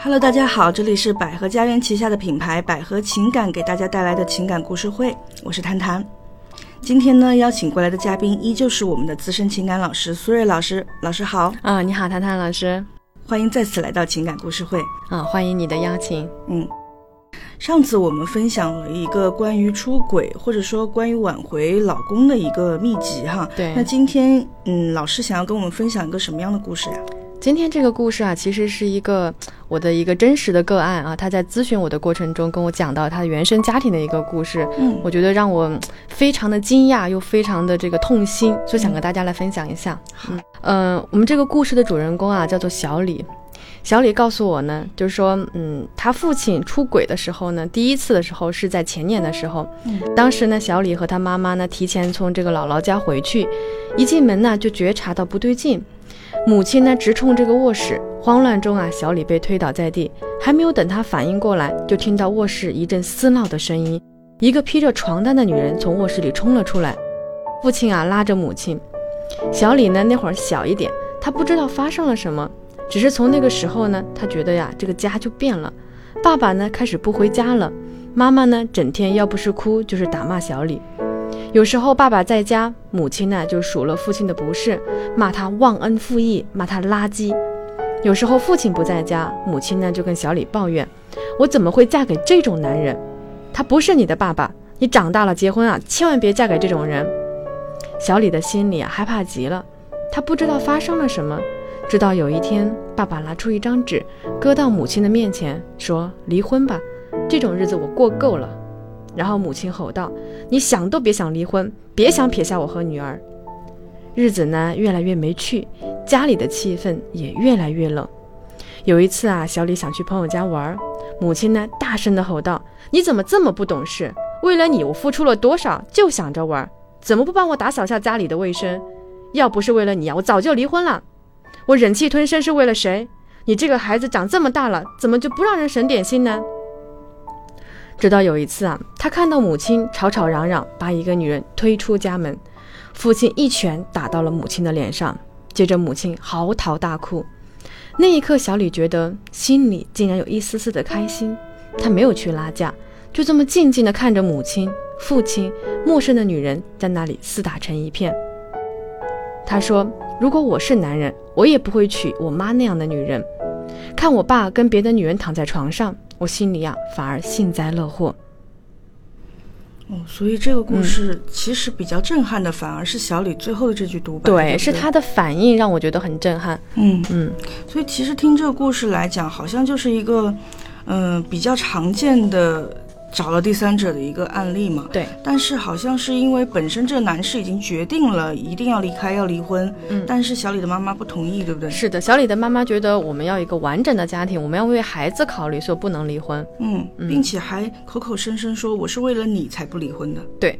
Hello，大家好，这里是百合家园旗下的品牌百合情感给大家带来的情感故事会，我是谭谭。今天呢，邀请过来的嘉宾依旧是我们的资深情感老师苏瑞老师，老师好啊，你好，谭谭老师，欢迎再次来到情感故事会啊，欢迎你的邀请。嗯，上次我们分享了一个关于出轨或者说关于挽回老公的一个秘籍哈，对。那今天嗯，老师想要跟我们分享一个什么样的故事呀？今天这个故事啊，其实是一个 我的一个真实的个案啊。他在咨询我的过程中，跟我讲到他的原生家庭的一个故事。嗯，我觉得让我 非常的惊讶，又非常的这个痛心，所以想跟大家来分享一下。嗯，呃，我们这个故事的主人公啊，叫做小李。小李告诉我呢，就是说，嗯，他父亲出轨的时候呢，第一次的时候是在前年的时候。嗯，当时呢，小李和他妈妈呢，提前从这个姥姥家回去，一进门呢，就觉察到不对劲。母亲呢，直冲这个卧室，慌乱中啊，小李被推倒在地，还没有等他反应过来，就听到卧室一阵撕闹的声音，一个披着床单的女人从卧室里冲了出来。父亲啊，拉着母亲，小李呢，那会儿小一点，他不知道发生了什么，只是从那个时候呢，他觉得呀，这个家就变了，爸爸呢开始不回家了，妈妈呢整天要不是哭就是打骂小李。有时候爸爸在家，母亲呢就数落父亲的不是，骂他忘恩负义，骂他垃圾。有时候父亲不在家，母亲呢就跟小李抱怨：“我怎么会嫁给这种男人？他不是你的爸爸，你长大了结婚啊，千万别嫁给这种人。”小李的心里啊害怕极了，他不知道发生了什么，直到有一天，爸爸拿出一张纸，搁到母亲的面前，说：“离婚吧，这种日子我过够了。”然后母亲吼道：“你想都别想离婚，别想撇下我和女儿。”日子呢越来越没趣，家里的气氛也越来越冷。有一次啊，小李想去朋友家玩，母亲呢大声的吼道：“你怎么这么不懂事？为了你，我付出了多少，就想着玩，怎么不帮我打扫下家里的卫生？要不是为了你啊，我早就离婚了。我忍气吞声是为了谁？你这个孩子长这么大了，怎么就不让人省点心呢？”直到有一次啊，他看到母亲吵吵嚷嚷，把一个女人推出家门，父亲一拳打到了母亲的脸上，接着母亲嚎啕大哭。那一刻，小李觉得心里竟然有一丝丝的开心。他没有去拉架，就这么静静地看着母亲、父亲、陌生的女人在那里厮打成一片。他说：“如果我是男人，我也不会娶我妈那样的女人。看我爸跟别的女人躺在床上。”我心里呀，反而幸灾乐祸。哦，所以这个故事其实比较震撼的，反而是小李最后的这句独白。对，是他的反应让我觉得很震撼。嗯嗯，所以其实听这个故事来讲，好像就是一个，嗯，比较常见的。找了第三者的一个案例嘛？对。但是好像是因为本身这个男士已经决定了一定要离开，要离婚。嗯。但是小李的妈妈不同意，对不对？是的，小李的妈妈觉得我们要一个完整的家庭，我们要为孩子考虑，所以不能离婚。嗯，并且还口口声声说我是为了你才不离婚的。对。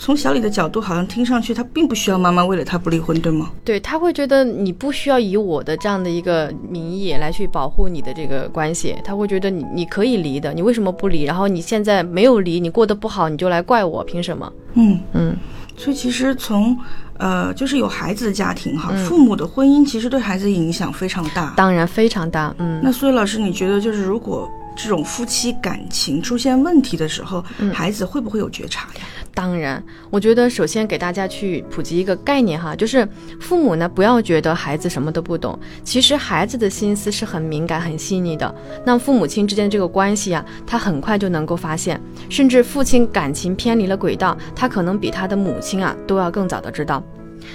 从小李的角度，好像听上去他并不需要妈妈为了他不离婚，对吗？对他会觉得你不需要以我的这样的一个名义来去保护你的这个关系，他会觉得你你可以离的，你为什么不离？然后你现在没有离，你过得不好，你就来怪我，凭什么？嗯嗯。所以其实从呃，就是有孩子的家庭哈，父母的婚姻其实对孩子影响非常大，当然非常大。嗯。那所以老师，你觉得就是如果这种夫妻感情出现问题的时候，孩子会不会有觉察呀？当然，我觉得首先给大家去普及一个概念哈，就是父母呢不要觉得孩子什么都不懂，其实孩子的心思是很敏感、很细腻的。那父母亲之间这个关系啊，他很快就能够发现，甚至父亲感情偏离了轨道，他可能比他的母亲啊都要更早的知道。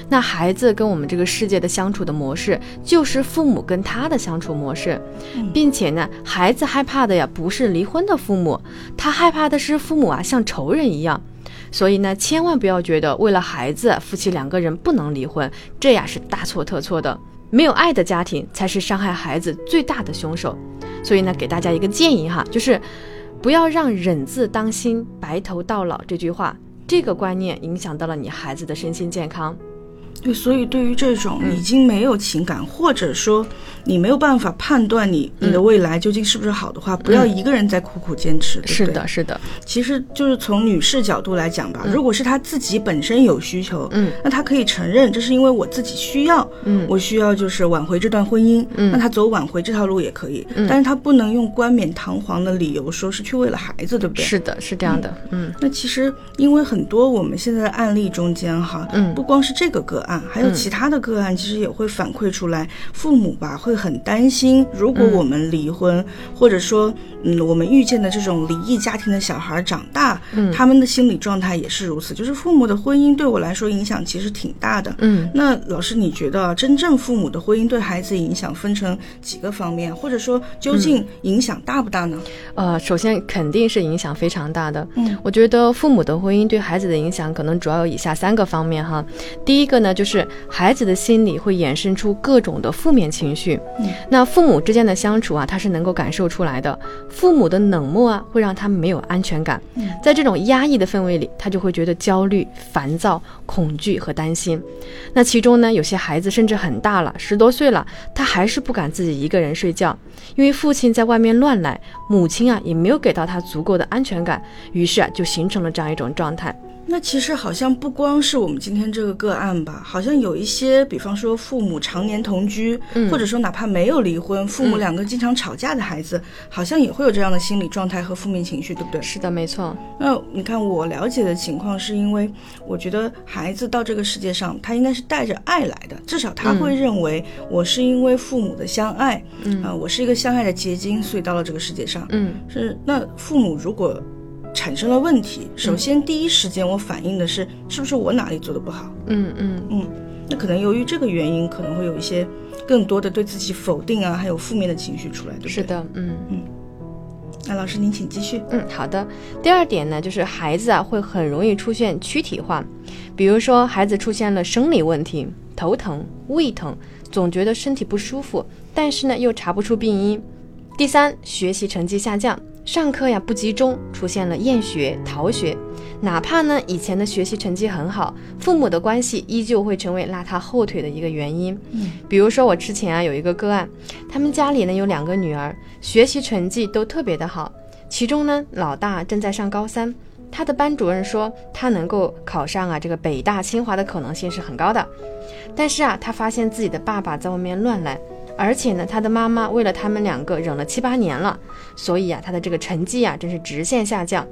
那孩子跟我们这个世界的相处的模式，就是父母跟他的相处模式，并且呢，孩子害怕的呀不是离婚的父母，他害怕的是父母啊像仇人一样。所以呢，千万不要觉得为了孩子，夫妻两个人不能离婚，这呀是大错特错的。没有爱的家庭才是伤害孩子最大的凶手。所以呢，给大家一个建议哈，就是不要让“忍字当心，白头到老”这句话，这个观念影响到了你孩子的身心健康。对，所以对于这种已经没有情感，或者说你没有办法判断你你的未来究竟是不是好的话，不要一个人在苦苦坚持。对不对是的，是的，其实就是从女士角度来讲吧，如果是她自己本身有需求，嗯，那她可以承认这是因为我自己需要，嗯。我需要就是挽回这段婚姻，嗯。那他走挽回这条路也可以，但是他不能用冠冕堂皇的理由说是去为了孩子，对不对？是的，是这样的，嗯。那其实，因为很多我们现在的案例中间哈，嗯。不光是这个个案，还有其他的个案，其实也会反馈出来，父母吧会很担心，如果我们离婚，或者说，嗯，我们遇见的这种离异家庭的小孩长大，嗯。他们的心理状态也是如此，就是父母的婚姻对我来说影响其实挺大的。嗯。那老师，你觉得真正父母的婚姻对孩子影响分成几个方面，或者说究竟影响大不大呢？呃，首先肯定是影响非常大的。嗯，我觉得父母的婚姻对孩子的影响可能主要有以下三个方面哈。第一个呢，就是孩子的心理会衍生出各种的负面情绪。嗯，那父母之间的相处啊，他是能够感受出来的。父母的冷漠啊，会让他没有安全感。嗯，在这种压抑的氛围里，他就会觉得焦虑、烦躁、恐惧和担心。那其中呢，有些孩子甚至很大了，十多岁了，他还是不敢自己一个人睡觉，因为父亲在外面乱来，母亲啊也没有给到他足够的安全感，于是啊就形成了这样一种状态。那其实好像不光是我们今天这个个案吧，好像有一些，比方说父母常年同居，嗯或者说哪怕没有离婚，父母两个经常吵架的孩子，好像也会有这样的心理状态和负面情绪，对不对？是的，没错。那你看我了解的情况，是因为我觉得孩子到这个世界上，他应该是带着爱来的，至少他会认为我是因为父母的相爱，嗯啊、我是一个相爱的结晶，所以到了这个世界上。嗯是那父母如果产生了问题，首先第一时间我反映的是是不是我哪里做的不好？嗯嗯嗯那可能由于这个原因，可能会有一些更多的对自己否定啊，还有负面的情绪出来，对不对？是。的，嗯嗯那老师您请继续。嗯，好的。第二点呢，就是孩子啊会很容易出现躯体化，比如说孩子出现了生理问题，头疼、胃疼，总觉得身体不舒服，但是呢又查不出病因。第三，学习成绩下降，上课呀不集中，出现了厌学、逃学。哪怕呢以前的学习成绩很好，父母的关系依旧会成为拉他后腿的一个原因。嗯，比如说我之前啊有一个个案，他们家里呢有两个女儿，学习成绩都特别的好，其中呢老大正在上高三。他的班主任说，他能够考上啊这个北大清华的可能性是很高的，但是啊，他发现自己的爸爸在外面乱来，而且呢，他的妈妈为了他们两个忍了七八年了，所以啊，他的这个成绩啊真是直线下降。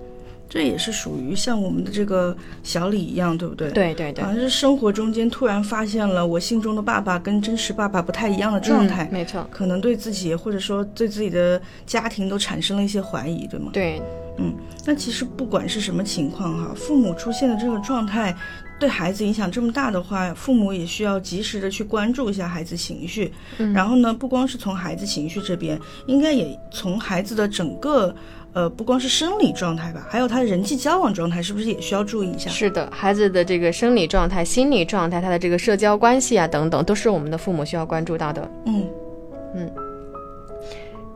这也是属于像我们的这个小李一样，对不对？。对对对好，像是生活中间突然发现了我心中的爸爸跟真实爸爸不太一样的状态，嗯没错，可能对自己或者说对自己的家庭都产生了一些怀疑，对吗？对，嗯，那其实不管是什么情况哈，父母出现的这个状态对孩子影响这么大的话，父母也需要及时的去关注一下孩子情绪。嗯然后呢，不光是从孩子情绪这边，应该也从孩子的整个呃，不光是生理状态吧，还有他人际交往状态，是不是也需要注意一下？是的，孩子的这个生理状态、心理状态，他的这个社交关系啊等等，都是我们的父母需要关注到的。嗯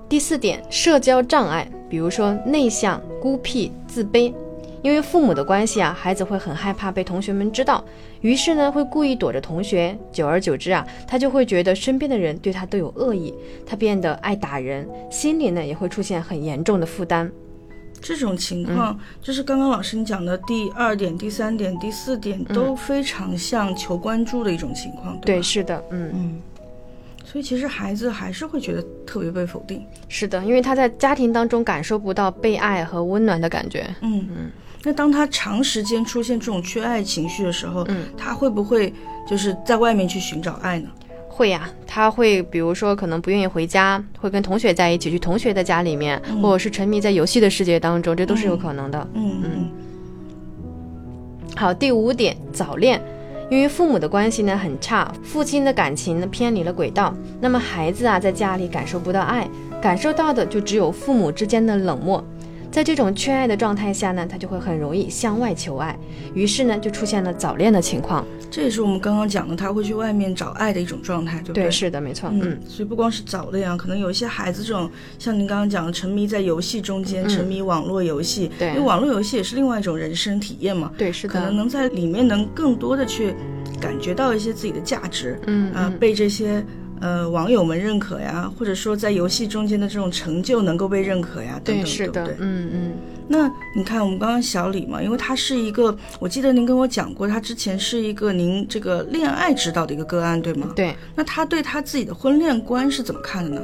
第四点，社交障碍，比如说内向、孤僻、自卑。因为父母的关系啊，孩子会很害怕被同学们知道，于是呢会故意躲着同学。久而久之啊，他就会觉得身边的人对他都有恶意，他变得爱打人，心里呢也会出现很严重的负担。这种情况、就是刚刚老师你讲的第二点、第三点、第四点都非常像求关注的一种情况，对对，是的，嗯，嗯，所以其实孩子还是会觉得特别被否定。是的，因为他在家庭当中感受不到被爱和温暖的感觉。嗯嗯。那当他长时间出现这种缺爱情绪的时候，嗯，他会不会就是在外面去寻找爱呢？会呀、他会比如说可能不愿意回家，会跟同学在一起，去同学的家里面，或者是沉迷在游戏的世界当中，这都是有可能的。嗯嗯好，第五点，早恋。因为父母的关系呢很差，父亲的感情呢偏离了轨道，那么孩子啊在家里感受不到爱，感受到的就只有父母之间的冷漠。在这种缺爱的状态下呢，他就会很容易向外求爱，于是呢就出现了早恋的情况。这也是我们刚刚讲的，他会去外面找爱的一种状态，对不对？对，是的，没错。嗯嗯，所以不光是早恋啊，可能有一些孩子这种，像您刚刚讲的，沉迷在游戏中间，沉迷网络游戏，对因为网络游戏也是另外一种人生体验嘛，对，是的。可能能在里面能更多的去感觉到一些自己的价值，嗯啊、被这些呃网友们认可呀，或者说在游戏中间的这种成就能够被认可呀，等对，等，是的不对，？嗯嗯，那你看，我们刚刚小李嘛，因为他是一个，我记得您跟我讲过，他之前是一个您这个恋爱指导的一个个案，对吗？对。那他对他自己的婚恋观是怎么看的呢？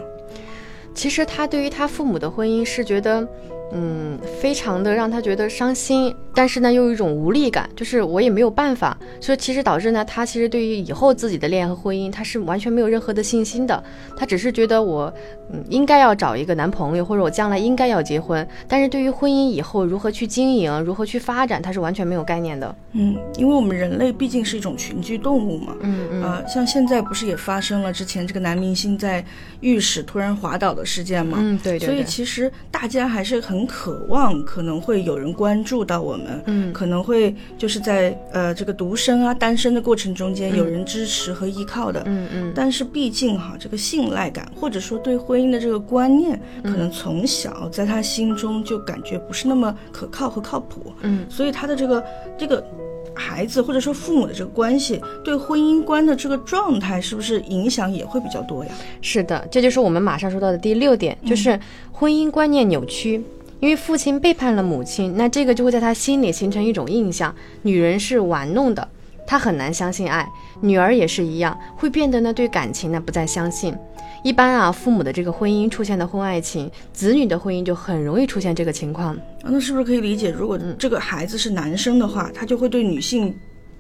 其实他对于他父母的婚姻是觉得，嗯，非常的让他觉得伤心，但是呢又有一种无力感，就是我也没有办法，所以其实导致呢，他其实对于以后自己的恋爱和婚姻，他是完全没有任何的信心的，他只是觉得我，嗯，应该要找一个男朋友，或者我将来应该要结婚，但是对于婚姻以后如何去经营，如何去发展，他是完全没有概念的。嗯，因为我们人类毕竟是一种群居动物嘛，嗯嗯，呃，像现在不是也发生了之前这个男明星在浴室突然滑倒的事件嘛？嗯，对对所以，其实大家还是很渴望，可能会有人关注到我们，嗯可能会就是在呃这个独身啊、单身的过程中间有人支持和依靠的。嗯嗯，但是毕竟哈，这个信赖感或者说对婚姻的这个观念，可能从小在他心中就感觉不是那么可靠和靠谱。嗯，所以他的这个这个孩子或者说父母的这个关系，对婚姻观的这个状态，是不是影响也会比较多呀？是的，这就是我们马上说到的第六点，就是婚姻观念扭曲。因为父亲背叛了母亲，那这个就会在他心里形成一种印象：女人是玩弄的，他很难相信爱。女儿也是一样，会变得呢对感情呢不再相信。一般啊，父母的这个婚姻出现的婚外情，子女的婚姻就很容易出现这个情况。那是不是可以理解，如果这个孩子是男生的话，他就会对女性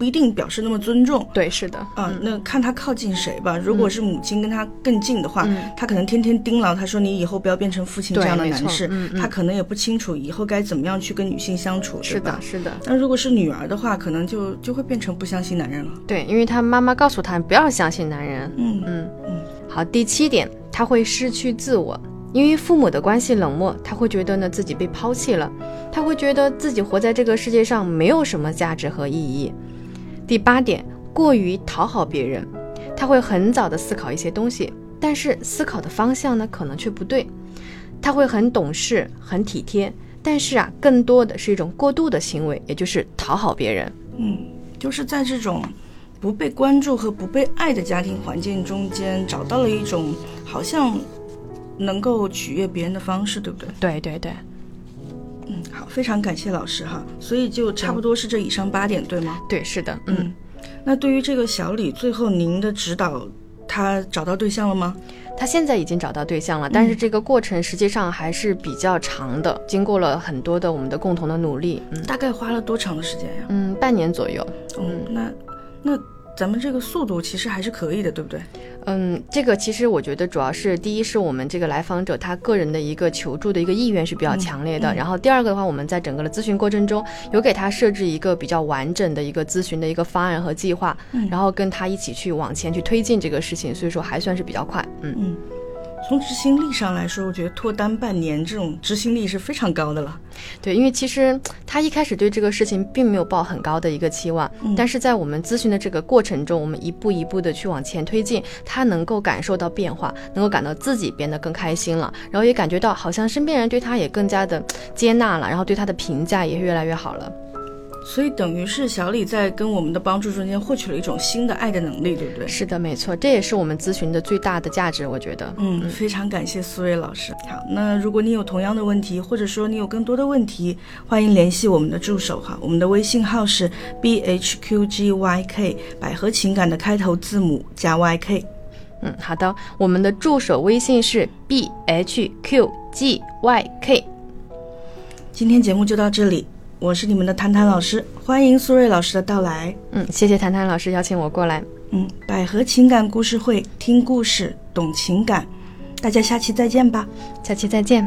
不一定表示那么尊重？对，是的，啊，那看他靠近谁吧。如果是母亲跟他更近的话，嗯他可能天天盯牢他说你以后不要变成父亲这样的男士，嗯嗯他可能也不清楚以后该怎么样去跟女性相处，是的，？是的，那如果是女儿的话，可能就就会变成不相信男人了。对，因为他妈妈告诉他不要相信男人。嗯嗯嗯，好，第七点，他会失去自我，因为父母的关系冷漠，他会觉得呢自己被抛弃了，他会觉得自己活在这个世界上没有什么价值和意义。第八点，过于讨好别人，他会很早的思考一些东西，但是思考的方向呢可能却不对，他会很懂事，很体贴。但是啊，更多的是一种过度的行为，也就是讨好别人。嗯，就是在这种不被关注和不被爱的家庭环境中间，找到了一种好像能够取悦别人的方式，对不对？对对对，嗯，好，非常感谢老师哈。所以就差不多是这以上八点，对吗？对，是的，嗯。嗯，那对于这个小李，最后您的指导，他找到对象了吗？他现在已经找到对象了，但是这个过程实际上还是比较长的，经过了很多的我们的共同的努力，嗯大概花了多长的时间呀？嗯，半年左右。嗯，那那咱们这个速度其实还是可以的，对不对？嗯，这个其实我觉得主要是第一是我们这个来访者他个人的一个求助的一个意愿是比较强烈的，嗯嗯然后第二个的话，我们在整个的咨询过程中有给他设置一个比较完整的一个咨询的一个方案和计划，嗯然后跟他一起去往前去推进这个事情，所以说还算是比较快，嗯。嗯。从执行力上来说，我觉得脱单半年这种执行力是非常高的了。对，因为其实他一开始对这个事情并没有抱很高的一个期望，嗯但是在我们咨询的这个过程中，我们一步一步的去往前推进，他能够感受到变化，能够感到自己变得更开心了，然后也感觉到好像身边人对他也更加的接纳了，然后对他的评价也越来越好了。所以等于是小李在跟我们的帮助中间获取了一种新的爱的能力，对不对？是的，没错，这也是我们咨询的最大的价值，我觉得。嗯，非常感谢苏瑞老师。好，那如果你有同样的问题，或者说你有更多的问题，欢迎联系我们的助手哈，我们的微信号是 b h q g y k，百合情感的开头字母加 y k。嗯，好的，我们的助手微信是 b h q g y k。今天节目就到这里，我是你们的谈谈老师，欢迎苏瑞老师的到来。嗯，谢谢谈谈老师邀请我过来。嗯，百合情感故事会，听故事，懂情感。大家下期再见吧。下期再见。